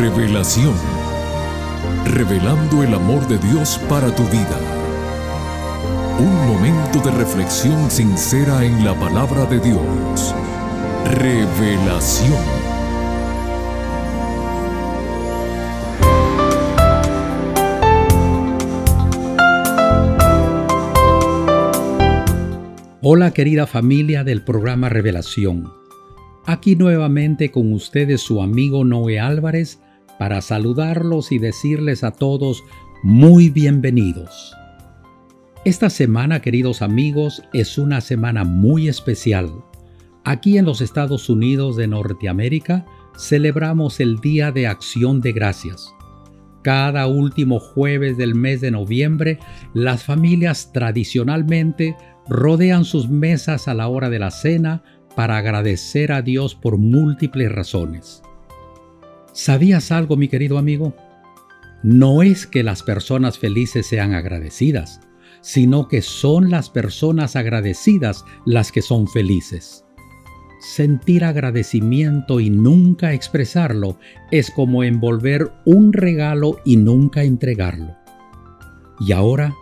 Revelación. Revelando el amor de Dios para tu vida. Un momento de reflexión sincera en la palabra de Dios. Revelación. Hola querida familia del programa Revelación. Aquí nuevamente con ustedes su amigo Noé Álvarez para saludarlos y decirles a todos muy bienvenidos. Esta semana, queridos amigos, es una semana muy especial. Aquí en los Estados Unidos de Norteamérica celebramos el Día de Acción de Gracias. Cada último jueves del mes de noviembre, las familias tradicionalmente rodean sus mesas a la hora de la cena para agradecer a Dios por múltiples razones. ¿Sabías algo, mi querido amigo? No es que las personas felices sean agradecidas, sino que son las personas agradecidas las que son felices. Sentir agradecimiento y nunca expresarlo es como envolver un regalo y nunca entregarlo. Y ahora,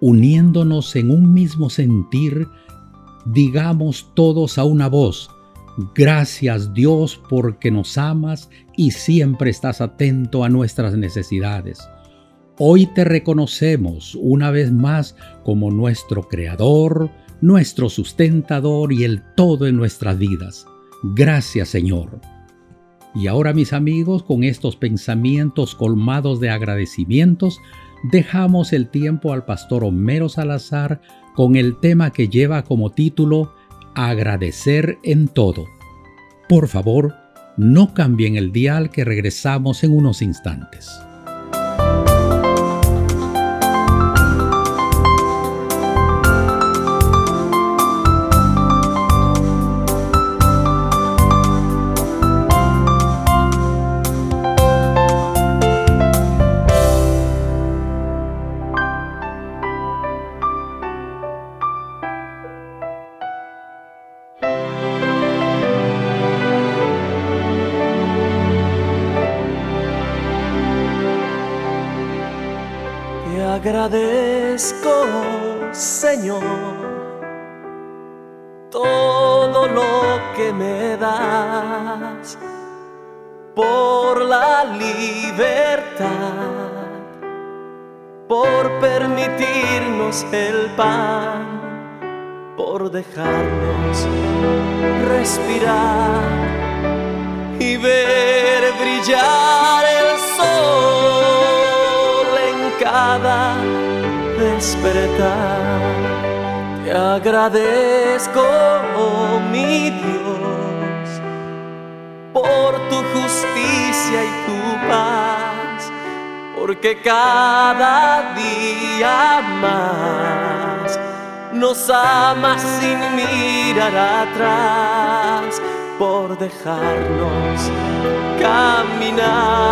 uniéndonos en un mismo sentir, digamos todos a una voz, gracias Dios porque nos amas y siempre estás atento a nuestras necesidades. Hoy te reconocemos una vez más como nuestro Creador, nuestro sustentador y el todo en nuestras vidas. Gracias Señor. Y ahora mis amigos, con estos pensamientos colmados de agradecimientos, dejamos el tiempo al pastor Homero Salazar con el tema que lleva como título Agradecer en todo. Por favor, no cambien el dial que regresamos en unos instantes. Agradezco, Señor, todo lo que me das por la libertad, por permitirnos el pan, por dejarnos respirar y ver brillar Te agradezco, oh mi Dios, por tu justicia y tu paz, porque cada día más nos amas sin mirar atrás, por dejarnos caminar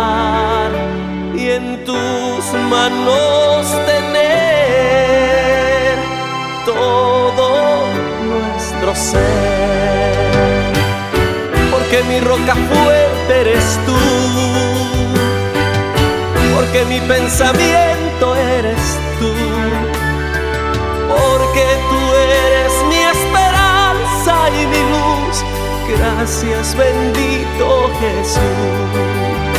y en tus manos tener todo nuestro ser. Porque mi roca fuerte eres tú, porque mi pensamiento eres tú, porque tú eres mi esperanza y mi luz. Gracias bendito Jesús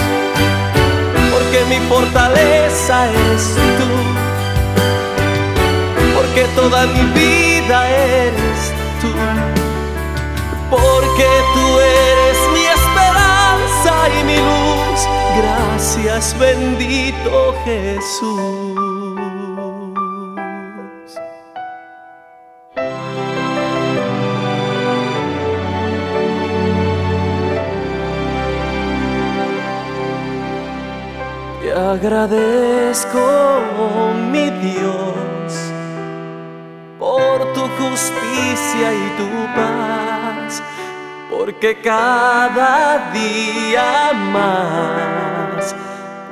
porque mi fortaleza es tú, porque toda mi vida eres tú, porque tú eres mi esperanza y mi luz. Gracias bendito Jesús. Agradezco, mi Dios, por tu justicia y tu paz, porque cada día más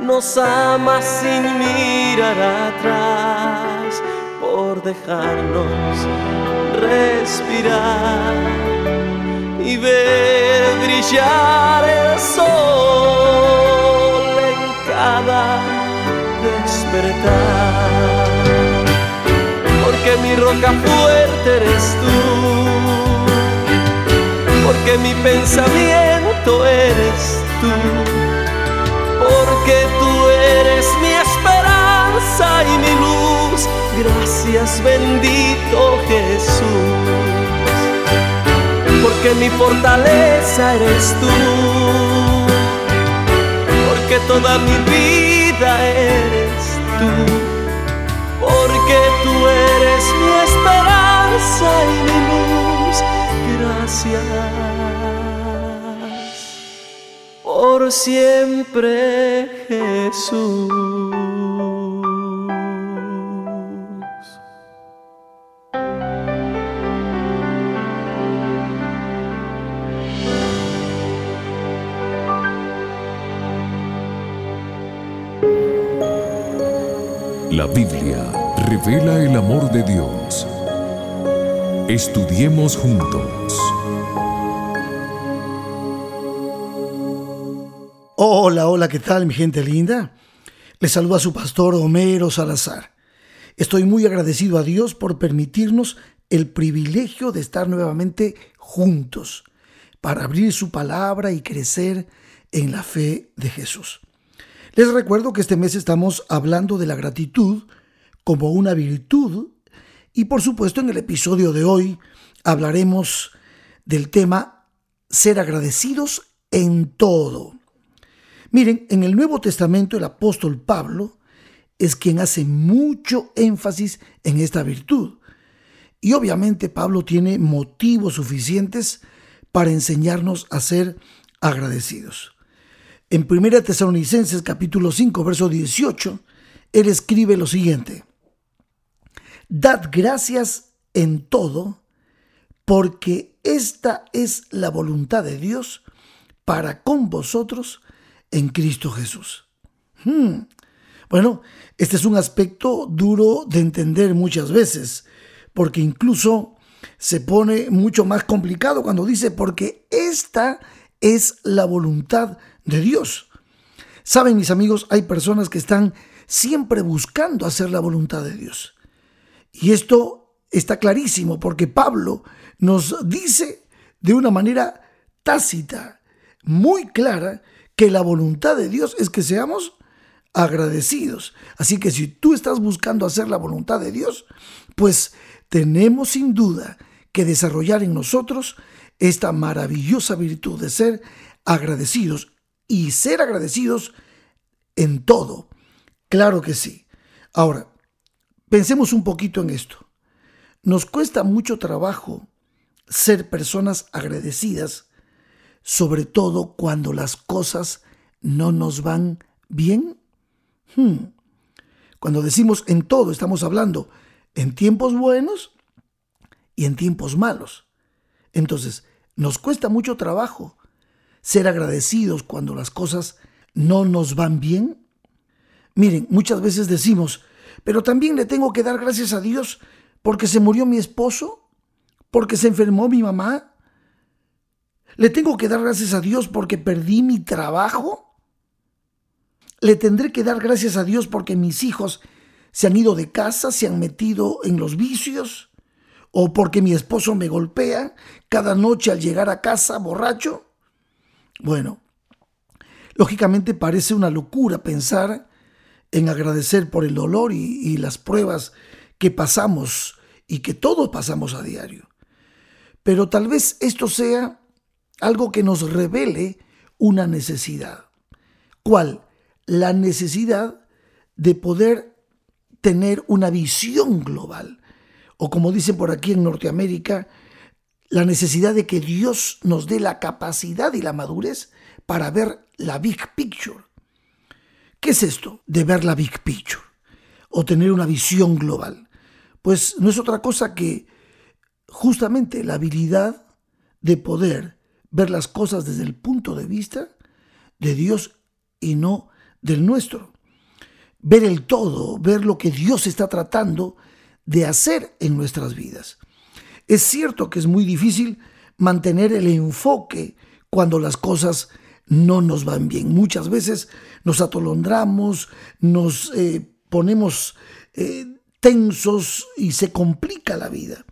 nos amas sin mirar atrás, por dejarnos respirar y ver brillar el sol cada despertar. Porque mi roca fuerte eres tú, porque mi pensamiento eres tú, porque tú eres mi esperanza y mi luz. Gracias bendito Jesús, porque mi fortaleza eres tú porque toda mi vida eres tú porque tú eres mi esperanza y mi luz. Gracias por siempre, Jesús. La Biblia revela el amor de Dios. Estudiemos juntos. Hola, hola, ¿qué tal mi gente linda? Les saluda su pastor Homero Salazar. Estoy muy agradecido a Dios por permitirnos el privilegio de estar nuevamente juntos para abrir su palabra y crecer en la fe de Jesús. Les recuerdo que este mes estamos hablando de la gratitud como una virtud y por supuesto en el episodio de hoy hablaremos del tema ser agradecidos en todo. Miren, en el Nuevo Testamento el apóstol Pablo es quien hace mucho énfasis en esta virtud. Y obviamente Pablo tiene motivos suficientes para enseñarnos a ser agradecidos. En 1 Tesalonicenses capítulo 5, verso 18, él escribe lo siguiente. Dad gracias en todo, porque esta es la voluntad de Dios para con vosotros en Cristo Jesús. Hmm. Bueno, este es un aspecto duro de entender muchas veces, porque incluso se pone mucho más complicado cuando dice, porque esta es la voluntad de Dios. Saben, mis amigos, hay personas que están siempre buscando hacer la voluntad de Dios. Y esto está clarísimo porque Pablo nos dice de una manera tácita, muy clara, que la voluntad de Dios es que seamos agradecidos. Así que si tú estás buscando hacer la voluntad de Dios, pues tenemos sin duda que desarrollar en nosotros esta maravillosa virtud de ser agradecidos y ser agradecidos en todo. Claro que sí. Ahora, pensemos un poquito en esto. Nos cuesta mucho trabajo ser personas agradecidas, sobre todo cuando las cosas no nos van bien. Hmm. Cuando decimos en todo, estamos hablando en tiempos buenos y en tiempos malos. Entonces, nos cuesta mucho trabajo ser agradecidos cuando las cosas no nos van bien? Miren, muchas veces decimos, pero también le tengo que dar gracias a Dios porque se murió mi esposo, porque se enfermó mi mamá. Le tengo que dar gracias a Dios porque perdí mi trabajo. Le tendré que dar gracias a Dios porque mis hijos se han ido de casa, se han metido en los vicios, o porque mi esposo me golpea cada noche al llegar a casa borracho. Bueno, lógicamente parece una locura pensar en agradecer por el dolor y, las pruebas que pasamos y que todos pasamos a diario. Pero tal vez esto sea algo que nos revele una necesidad. ¿Cuál? La necesidad de poder tener una visión global. O como dicen por aquí en Norteamérica, la necesidad de que Dios nos dé la capacidad y la madurez para ver la big picture. ¿Qué es esto de ver la big picture? O tener una visión global. Pues no es otra cosa que justamente la habilidad de poder ver las cosas desde el punto de vista de Dios y no del nuestro. Ver el todo, ver lo que Dios está tratando de hacer en nuestras vidas. Es cierto que es muy difícil mantener el enfoque cuando las cosas no nos van bien. Muchas veces nos atolondramos, nos eh, ponemos eh, tensos y se complica la vida.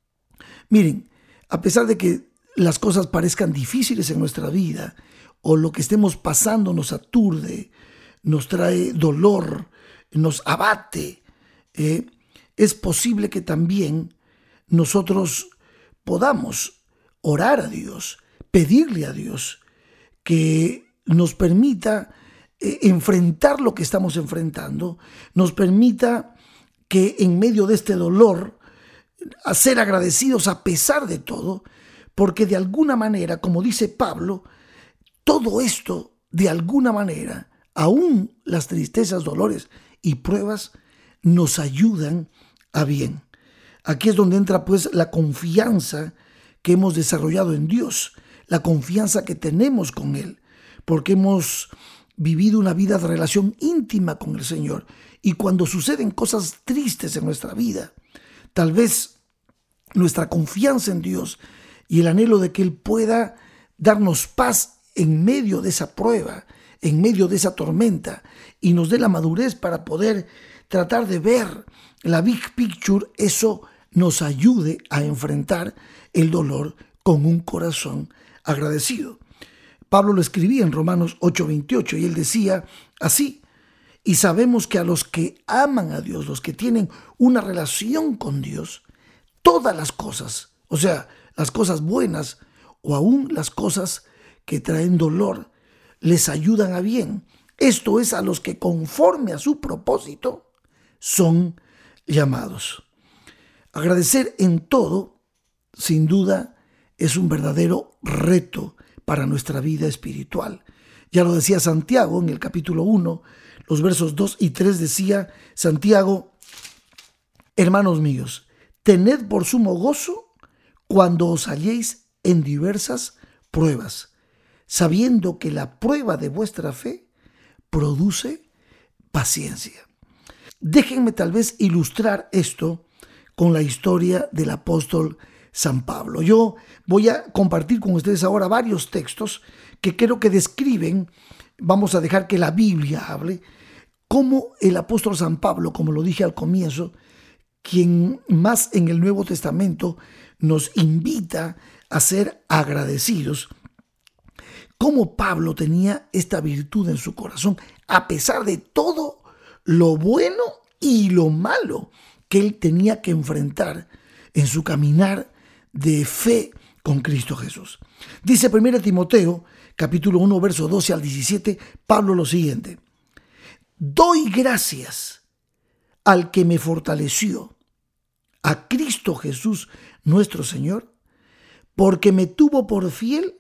Miren, a pesar de que las cosas parezcan difíciles en nuestra vida o lo que estemos pasando nos aturde, nos trae dolor, nos abate, eh, es posible que también nosotros podamos orar a Dios, pedirle a Dios que nos permita eh, enfrentar lo que estamos enfrentando, nos permita que en medio de este dolor, a ser agradecidos a pesar de todo, porque de alguna manera, como dice Pablo, todo esto, de alguna manera, aún las tristezas, dolores y pruebas, nos ayudan a bien. Aquí es donde entra pues la confianza que hemos desarrollado en Dios, la confianza que tenemos con Él, porque hemos vivido una vida de relación íntima con el Señor. Y cuando suceden cosas tristes en nuestra vida, tal vez nuestra confianza en Dios y el anhelo de que Él pueda darnos paz en medio de esa prueba, en medio de esa tormenta, y nos dé la madurez para poder tratar de ver la big picture, eso nos ayude a enfrentar el dolor con un corazón agradecido. Pablo lo escribía en Romanos 8:28 y él decía así, y sabemos que a los que aman a Dios, los que tienen una relación con Dios, todas las cosas, o sea, las cosas buenas o aún las cosas que traen dolor, les ayudan a bien. Esto es a los que conforme a su propósito son llamados. Agradecer en todo, sin duda, es un verdadero reto para nuestra vida espiritual. Ya lo decía Santiago en el capítulo 1, los versos 2 y 3 decía Santiago, hermanos míos, tened por sumo gozo cuando os halléis en diversas pruebas, sabiendo que la prueba de vuestra fe produce paciencia. Déjenme tal vez ilustrar esto con la historia del apóstol San Pablo. Yo voy a compartir con ustedes ahora varios textos que creo que describen, vamos a dejar que la Biblia hable, cómo el apóstol San Pablo, como lo dije al comienzo, quien más en el Nuevo Testamento nos invita a ser agradecidos, cómo Pablo tenía esta virtud en su corazón, a pesar de todo lo bueno y lo malo que él tenía que enfrentar en su caminar de fe con Cristo Jesús. Dice 1 Timoteo, capítulo 1, verso 12 al 17, Pablo lo siguiente. Doy gracias al que me fortaleció, a Cristo Jesús nuestro Señor, porque me tuvo por fiel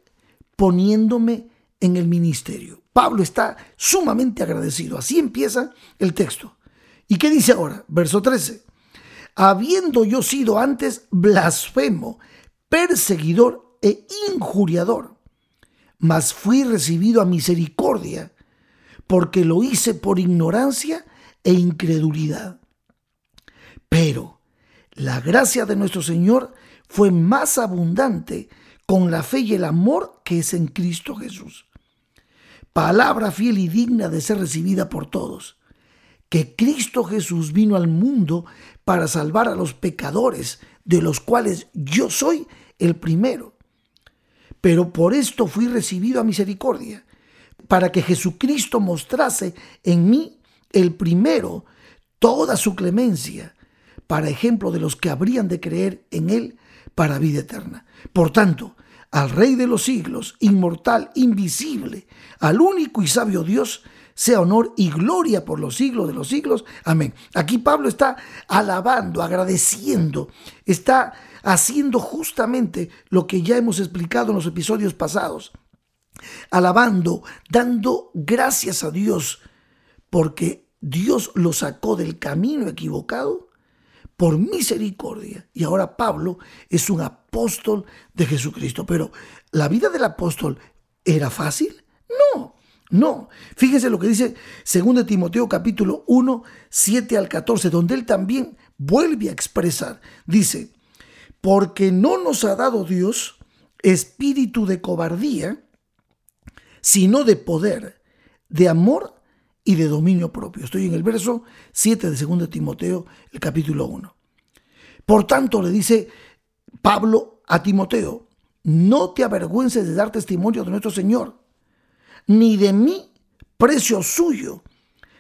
poniéndome en el ministerio. Pablo está sumamente agradecido. Así empieza el texto. ¿Y qué dice ahora? Verso 13 habiendo yo sido antes blasfemo, perseguidor e injuriador, mas fui recibido a misericordia, porque lo hice por ignorancia e incredulidad. Pero la gracia de nuestro Señor fue más abundante con la fe y el amor que es en Cristo Jesús. Palabra fiel y digna de ser recibida por todos que Cristo Jesús vino al mundo para salvar a los pecadores, de los cuales yo soy el primero. Pero por esto fui recibido a misericordia, para que Jesucristo mostrase en mí el primero toda su clemencia, para ejemplo de los que habrían de creer en Él para vida eterna. Por tanto, al Rey de los siglos, inmortal, invisible, al único y sabio Dios, sea honor y gloria por los siglos de los siglos. Amén. Aquí Pablo está alabando, agradeciendo, está haciendo justamente lo que ya hemos explicado en los episodios pasados. Alabando, dando gracias a Dios, porque Dios lo sacó del camino equivocado por misericordia. Y ahora Pablo es un apóstol de Jesucristo. Pero ¿la vida del apóstol era fácil? No. No, fíjense lo que dice 2 Timoteo capítulo 1, 7 al 14, donde él también vuelve a expresar. Dice, porque no nos ha dado Dios espíritu de cobardía, sino de poder, de amor y de dominio propio. Estoy en el verso 7 de 2 Timoteo, el capítulo 1. Por tanto, le dice Pablo a Timoteo, no te avergüences de dar testimonio de nuestro Señor, ni de mí, precio suyo,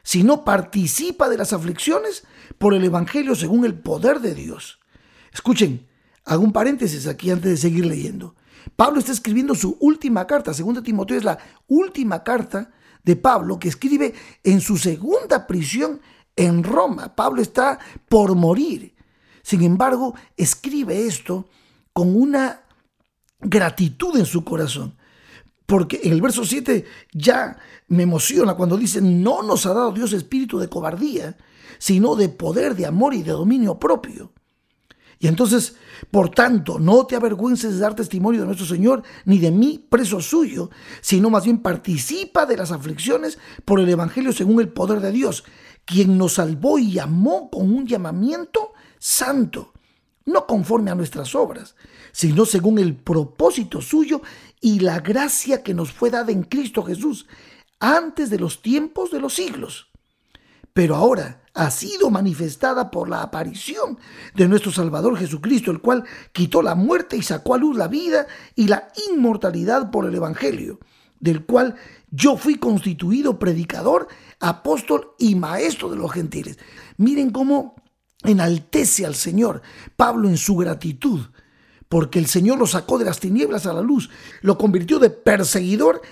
sino participa de las aflicciones por el Evangelio según el poder de Dios. Escuchen, hago un paréntesis aquí antes de seguir leyendo. Pablo está escribiendo su última carta, segunda Timoteo es la última carta de Pablo que escribe en su segunda prisión en Roma. Pablo está por morir. Sin embargo, escribe esto con una gratitud en su corazón. Porque en el verso 7 ya me emociona cuando dice, no nos ha dado Dios espíritu de cobardía, sino de poder, de amor y de dominio propio. Y entonces, por tanto, no te avergüences de dar testimonio de nuestro Señor, ni de mí, preso suyo, sino más bien participa de las aflicciones por el Evangelio según el poder de Dios, quien nos salvó y llamó con un llamamiento santo, no conforme a nuestras obras, sino según el propósito suyo y la gracia que nos fue dada en Cristo Jesús antes de los tiempos de los siglos. Pero ahora, ha sido manifestada por la aparición de nuestro Salvador Jesucristo, el cual quitó la muerte y sacó a luz la vida y la inmortalidad por el Evangelio, del cual yo fui constituido predicador, apóstol y maestro de los gentiles. Miren cómo enaltece al Señor Pablo en su gratitud, porque el Señor lo sacó de las tinieblas a la luz, lo convirtió de perseguidor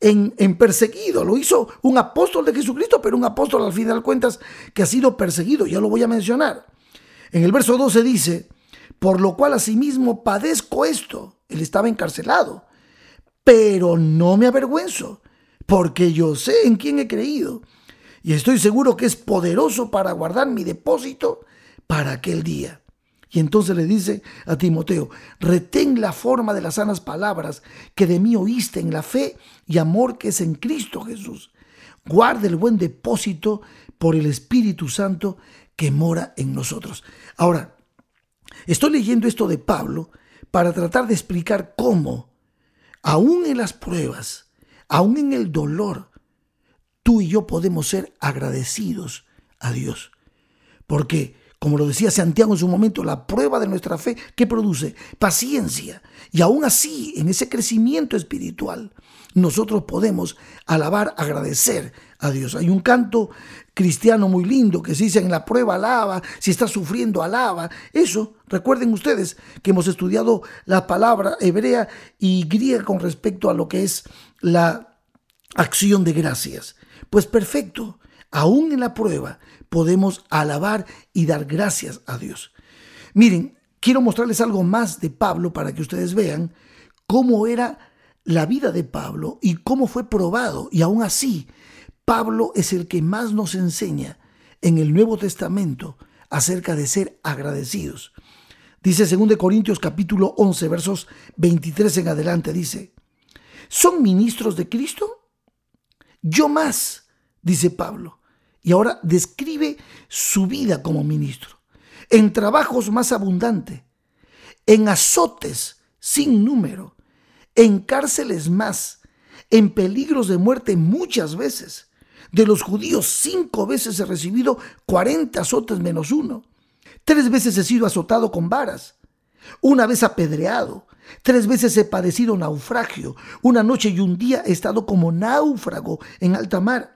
en, perseguido. Lo hizo un apóstol de Jesucristo, pero un apóstol al final cuentas que ha sido perseguido. Ya lo voy a mencionar. En el verso 12 dice, por lo cual asimismo padezco esto. Él estaba encarcelado, pero no me avergüenzo, porque yo sé en quién he creído. Y estoy seguro que es poderoso para guardar mi depósito para aquel día. Y entonces le dice a Timoteo, retén la forma de las sanas palabras que de mí oíste en la fe y amor que es en Cristo Jesús. Guarda el buen depósito por el Espíritu Santo que mora en nosotros. Ahora, estoy leyendo esto de Pablo para tratar de explicar cómo, aún en las pruebas, aún en el dolor, tú y yo podemos ser agradecidos a Dios. Porque como lo decía Santiago en su momento, la prueba de nuestra fe, ¿qué produce? Paciencia. Y aún así, en ese crecimiento espiritual, nosotros podemos alabar, agradecer a Dios. Hay un canto cristiano muy lindo que se dice en la prueba alaba, si está sufriendo alaba. Eso, recuerden ustedes que hemos estudiado la palabra hebrea y griega con respecto a lo que es la acción de gracias. Pues perfecto, aún en la prueba, podemos alabar y dar gracias a Dios. Miren, quiero mostrarles algo más de Pablo para que ustedes vean cómo era la vida de Pablo y cómo fue probado. Y aún así, Pablo es el que más nos enseña en el Nuevo Testamento acerca de ser agradecidos. Dice 2 Corintios capítulo 11 versos 23 en adelante, dice, ¿son ministros de Cristo? Yo más, dice Pablo, y ahora describe su vida como ministro. En trabajos más abundantes, en azotes sin número, en cárceles más, en peligros de muerte muchas veces. De los judíos cinco veces he recibido cuarenta azotes menos uno. Tres veces he sido azotado con varas. Una vez apedreado. Tres veces he padecido naufragio. Una noche y un día he estado como náufrago en alta mar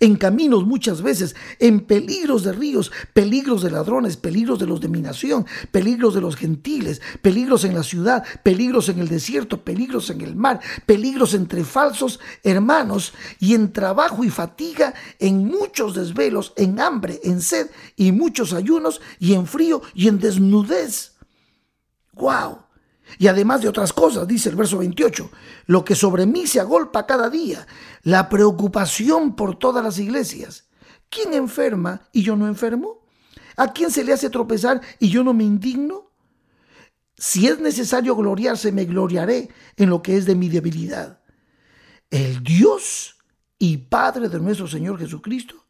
en caminos muchas veces, en peligros de ríos, peligros de ladrones, peligros de los de mi nación, peligros de los gentiles, peligros en la ciudad, peligros en el desierto, peligros en el mar, peligros entre falsos hermanos y en trabajo y fatiga, en muchos desvelos, en hambre, en sed y muchos ayunos y en frío y en desnudez. ¡Wow! Y además de otras cosas, dice el verso 28, lo que sobre mí se agolpa cada día, la preocupación por todas las iglesias. ¿Quién enferma y yo no enfermo? ¿A quién se le hace tropezar y yo no me indigno? Si es necesario gloriarse, me gloriaré en lo que es de mi debilidad. El Dios y Padre de nuestro Señor Jesucristo,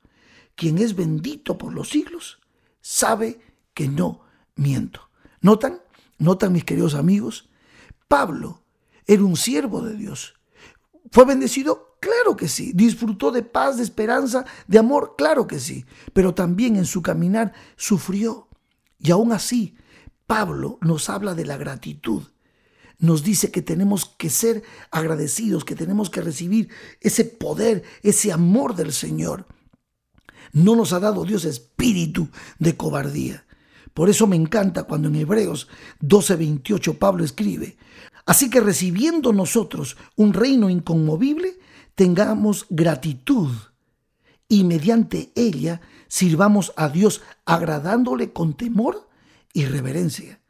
quien es bendito por los siglos, sabe que no miento. ¿Notan? ¿Notan mis queridos amigos? Pablo era un siervo de Dios. ¿Fue bendecido? Claro que sí. Disfrutó de paz, de esperanza, de amor, claro que sí. Pero también en su caminar sufrió. Y aún así, Pablo nos habla de la gratitud. Nos dice que tenemos que ser agradecidos, que tenemos que recibir ese poder, ese amor del Señor. No nos ha dado Dios espíritu de cobardía. Por eso me encanta cuando en Hebreos 12:28 Pablo escribe, así que recibiendo nosotros un reino inconmovible, tengamos gratitud y mediante ella sirvamos a Dios agradándole con temor y reverencia.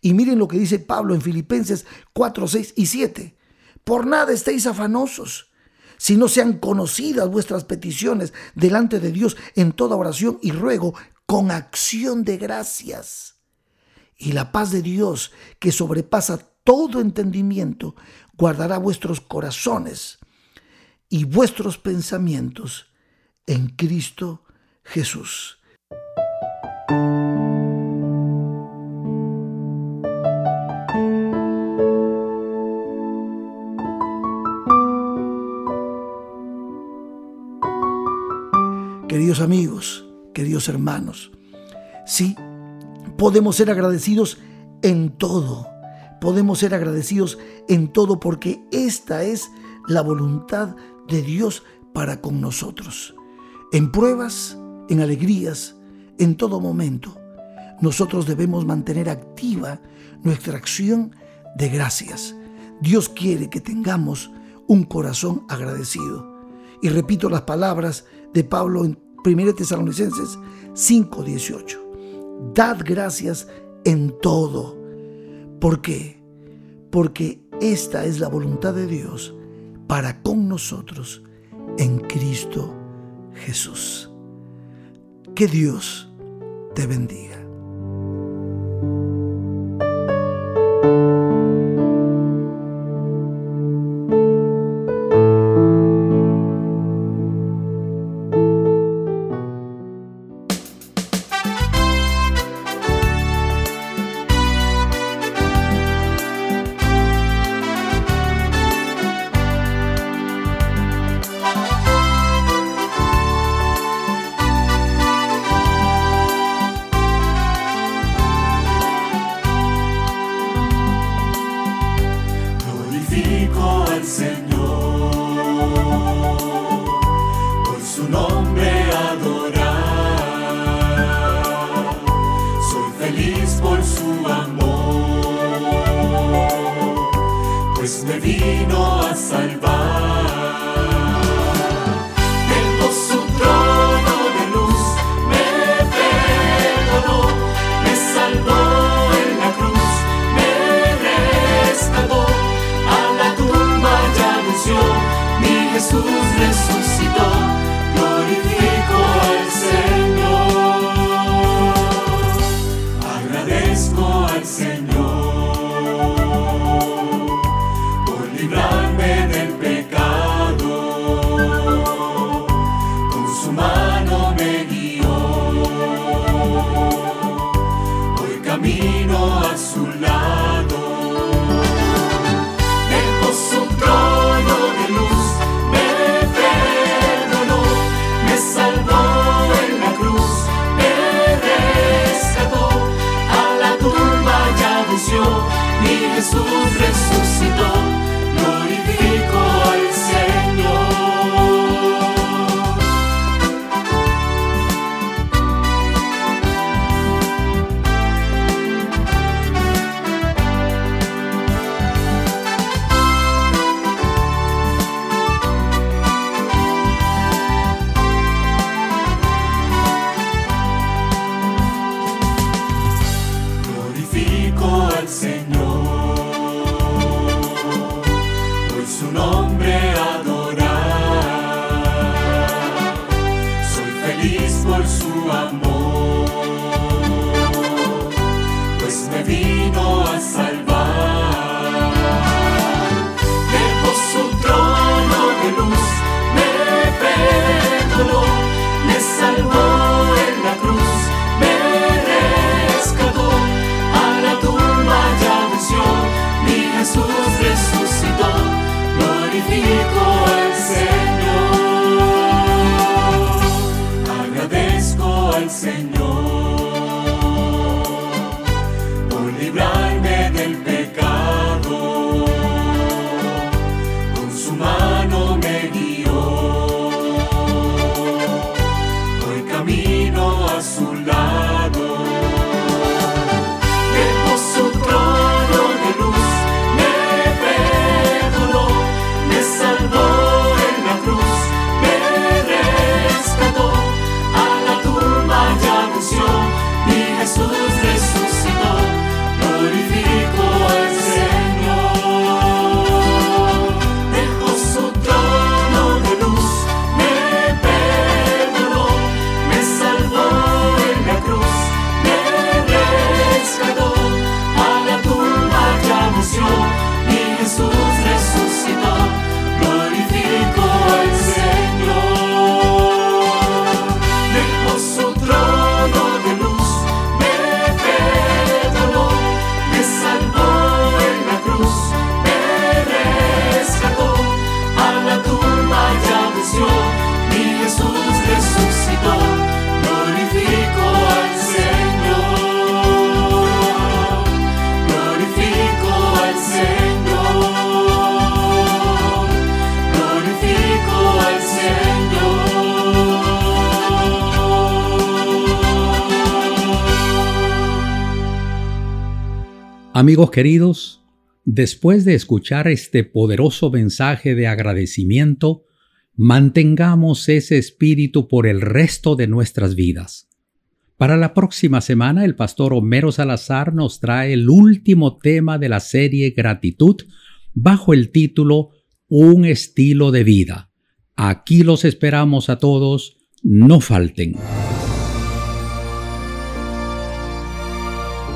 Y miren lo que dice Pablo en Filipenses 4, 6 y 7. Por nada estéis afanosos, si no sean conocidas vuestras peticiones delante de Dios en toda oración y ruego con acción de gracias. Y la paz de Dios, que sobrepasa todo entendimiento, guardará vuestros corazones y vuestros pensamientos en Cristo Jesús. Queridos amigos, queridos hermanos, sí, podemos ser agradecidos en todo. Podemos ser agradecidos en todo porque esta es la voluntad de Dios para con nosotros. En pruebas, en alegrías, en todo momento, nosotros debemos mantener activa nuestra acción de gracias. Dios quiere que tengamos un corazón agradecido. Y repito las palabras de Pablo en 1 Tesalonicenses 5:18. Dad gracias en todo. ¿Por qué? Porque esta es la voluntad de Dios para con nosotros en Cristo Jesús. Que Dios te bendiga. Amigos queridos, después de escuchar este poderoso mensaje de agradecimiento, mantengamos ese espíritu por el resto de nuestras vidas. Para la próxima semana, el pastor Homero Salazar nos trae el último tema de la serie Gratitud bajo el título Un estilo de vida. Aquí los esperamos a todos, no falten.